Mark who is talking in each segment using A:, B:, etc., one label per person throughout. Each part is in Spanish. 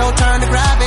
A: Your turn to grab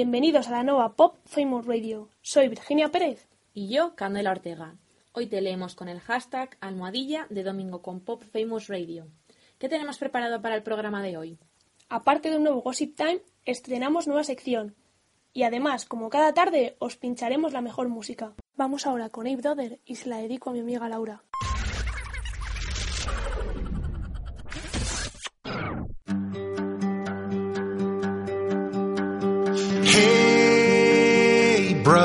B: Bienvenidos a la nueva Pop Famous Radio. Soy Virginia Pérez.
C: Y yo, Candela Ortega. Hoy te leemos con el hashtag almohadilla de Domingo con Pop Famous Radio. ¿Qué tenemos preparado para el programa de hoy?
B: Aparte de un nuevo Gossip Time, estrenamos nueva sección. Y además, como cada tarde, os pincharemos la mejor música. Vamos ahora con Abe Brother y se la dedico a mi amiga Laura.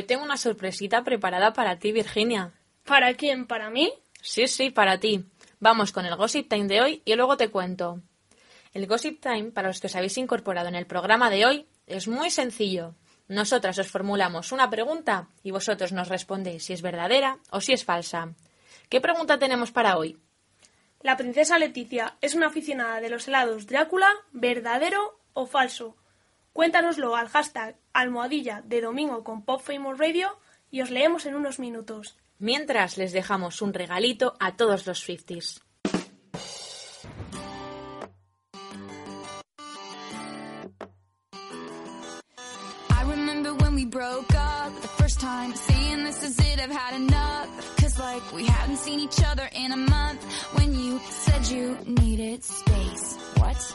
C: Hoy tengo una sorpresita preparada para ti, Virginia.
B: ¿Para quién? ¿Para mí?
C: Sí, sí, para ti. Vamos con el Gossip Time de hoy y luego te cuento. El Gossip Time, para los que os habéis incorporado en el programa de hoy, es muy sencillo. Nosotras os formulamos una pregunta y vosotros nos respondéis si es verdadera o si es falsa. ¿Qué pregunta tenemos para hoy?
B: La princesa Leticia es una aficionada de los helados Drácula, verdadero o falso. Cuéntanoslo al hashtag almohadilla de domingo con Pop Famous Radio y os leemos en unos minutos.
C: Mientras les dejamos un regalito a todos los Swifties.
D: I remember when we broke up the first time, saying this is it, I've had enough. Cause like we hadn't seen each other in a month when you said you needed space. What?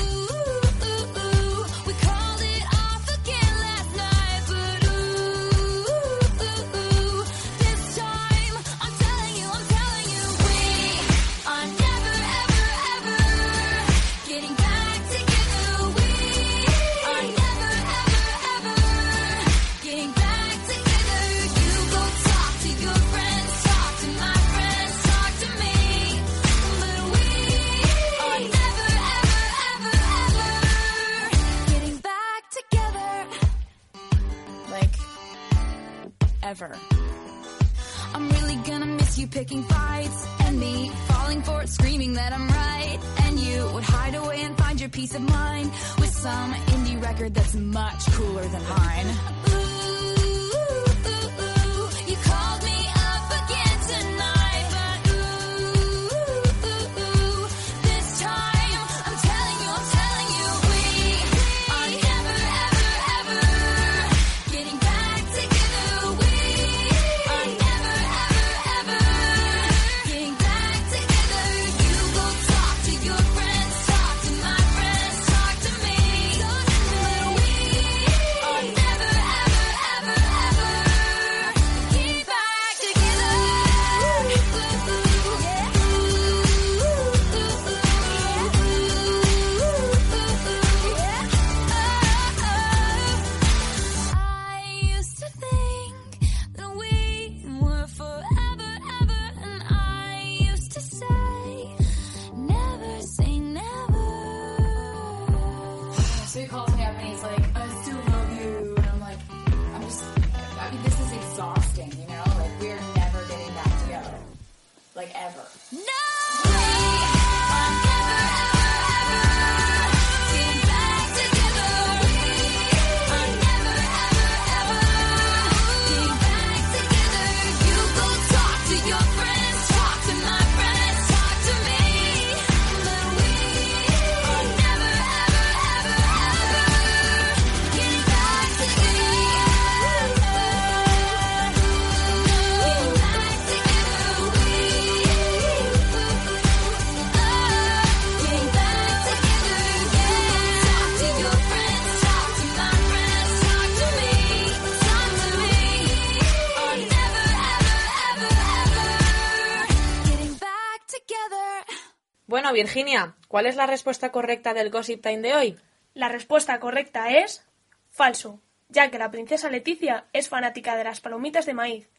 C: Virginia, ¿cuál es la respuesta correcta del Gossip Time de hoy?
B: La respuesta correcta es falso, ya que la princesa Leticia es fanática de las palomitas de maíz.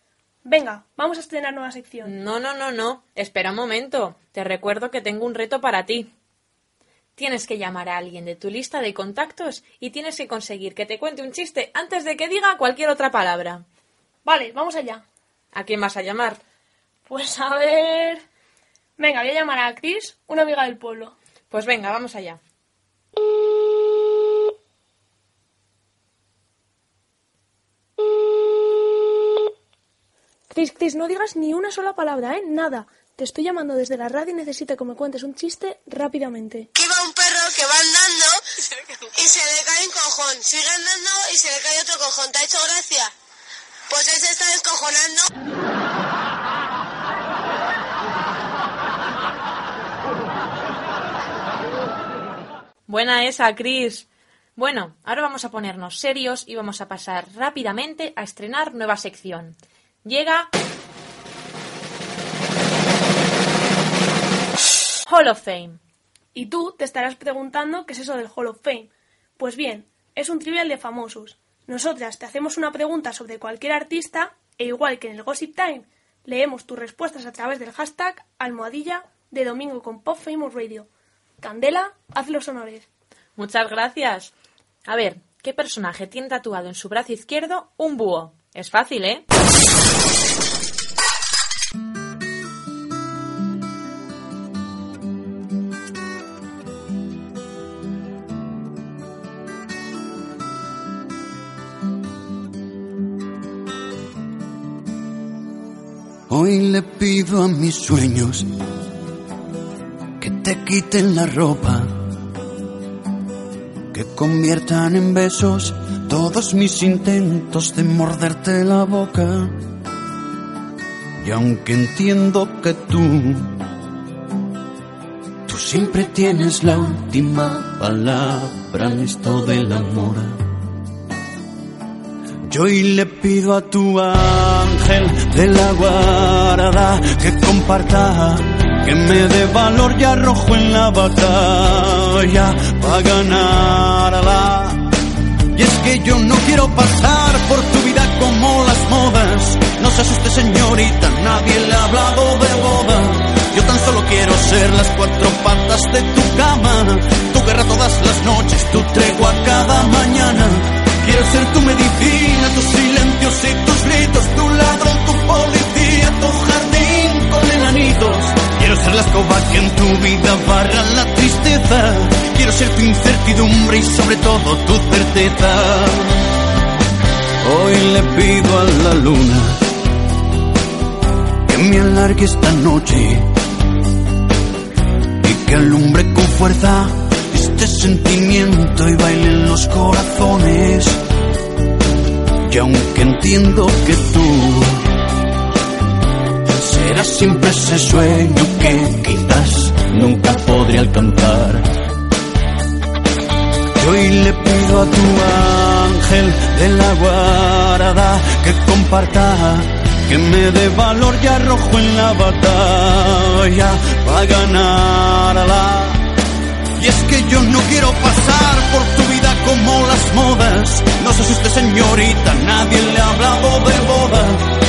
B: Venga, vamos a estrenar nueva sección.
C: No, no, no, no. Espera un momento. Te recuerdo que tengo un reto para ti. Tienes que llamar a alguien de tu lista de contactos y tienes que conseguir que te cuente un chiste antes de que diga cualquier otra palabra.
B: Vale, vamos allá.
C: ¿A quién vas a llamar?
B: Pues a ver. Venga, voy a llamar a Chris, una amiga del pueblo.
C: Pues venga, vamos allá.
B: Chris, Chris, no digas ni una sola palabra, ¿eh? Nada. Te estoy llamando desde la radio y necesito que me cuentes un chiste rápidamente.
E: que iba un perro que va andando y se le cae un cojón. Sigue andando y se le cae otro cojón. ¿Te ha hecho gracia? Pues él se está descojonando.
C: Buena esa, Chris. Bueno, ahora vamos a ponernos serios y vamos a pasar rápidamente a estrenar nueva sección. Llega. Hall of Fame.
B: Y tú te estarás preguntando qué es eso del Hall of Fame. Pues bien, es un trivial de famosos. Nosotras te hacemos una pregunta sobre cualquier artista e igual que en el Gossip Time, leemos tus respuestas a través del hashtag almohadilla de domingo con Pop Famous Radio Candela, haz los honores.
C: Muchas gracias. A ver, ¿qué personaje tiene tatuado en su brazo izquierdo un búho? Es fácil, ¿eh?
F: Hoy le pido a mis sueños te quiten la ropa, que conviertan en besos todos mis intentos de morderte la boca. Y aunque entiendo que tú, tú siempre tienes la última palabra en esto del amor. Yo hoy le pido a tu ángel de la guarda que comparta, que me dé valor y arrojo en la batalla para ganarla. Y es que yo no quiero pasar por tu vida como las modas. No se asuste señorita, nadie le ha hablado de boda. Yo tan solo quiero ser las cuatro patas de tu cama, tu guerra todas las noches, tu tregua cada mañana. Quiero ser tu medicina, tus silencios y tus gritos, tu ladrón, tu policía, Quiero ser la escoba que en tu vida barra la tristeza. Quiero ser tu incertidumbre y sobre todo tu certeza. Hoy le pido a la luna que me alargue esta noche y que alumbre con fuerza este sentimiento y bailen los corazones. Y aunque entiendo que tú siempre ese sueño que quizás nunca podré alcanzar. Yo hoy le pido a tu ángel de la guarda que comparta, que me dé valor y arrojo en la batalla para ganarla. Y es que yo no quiero pasar por tu vida como las modas. No se asuste señorita, nadie le ha hablado de boda.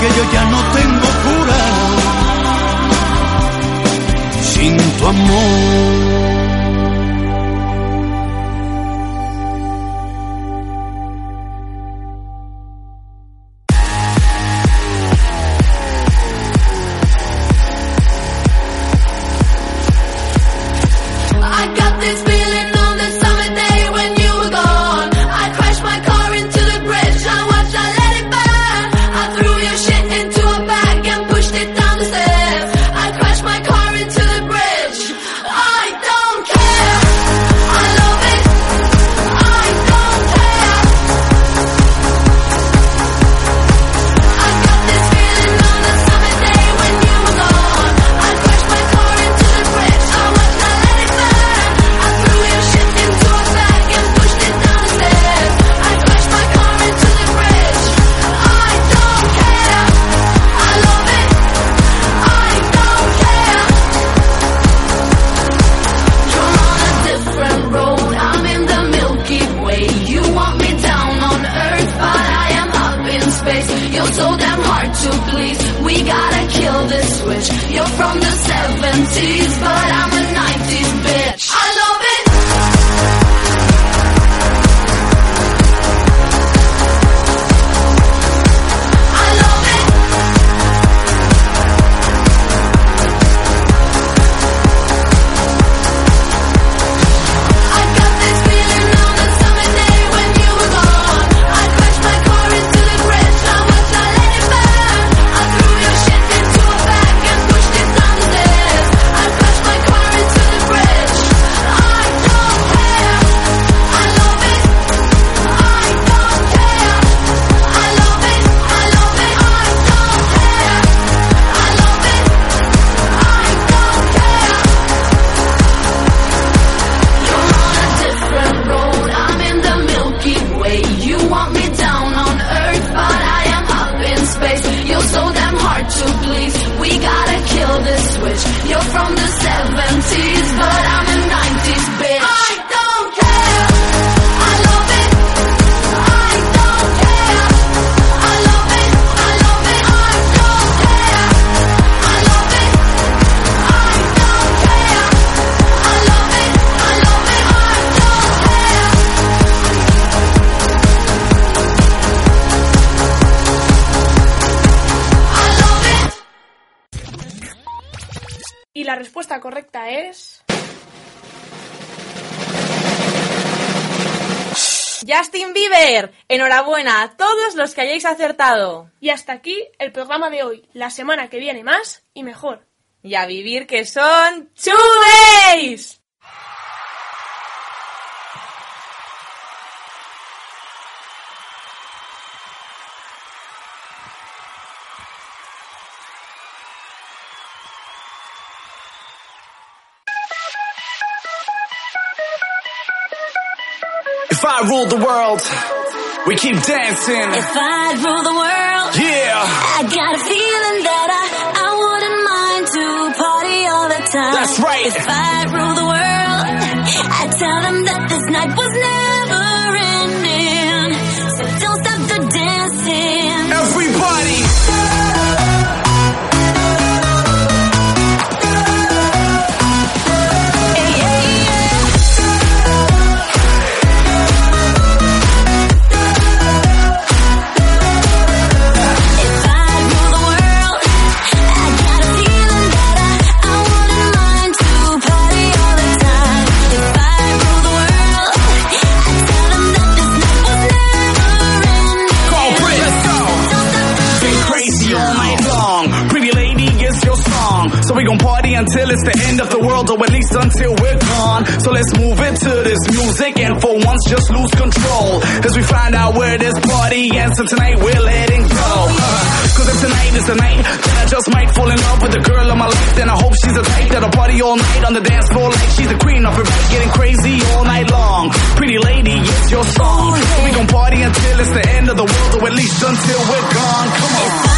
F: Que yo ya no tengo cura sin tu amor.
G: Please.
B: La respuesta correcta es...
C: Justin Bieber. Enhorabuena a todos los que hayáis acertado.
B: Y hasta aquí el programa de hoy. La semana que viene más y mejor.
C: Y a vivir que son two
H: I ruled the world, we keep dancing.
G: If I rule the world,
H: Yeah,
G: I got a feeling that I, I wouldn't mind to party all the time.
H: That's right.
G: If I rule the world, I tell them that this night was
H: until it's the end of the world, or at least until we're gone. So let's move into this music and for once just lose control. As we find out where this party ends, and tonight we're letting go. Uh, Cause if tonight is the night, then I just might fall in love with the girl of my life. Then I hope she's the type that'll party all night on the dance floor like she's the queen of her bed, getting crazy all night long. Pretty lady, it's your song. So we gon' party until it's the end of the world, or at least until we're gone. Come on.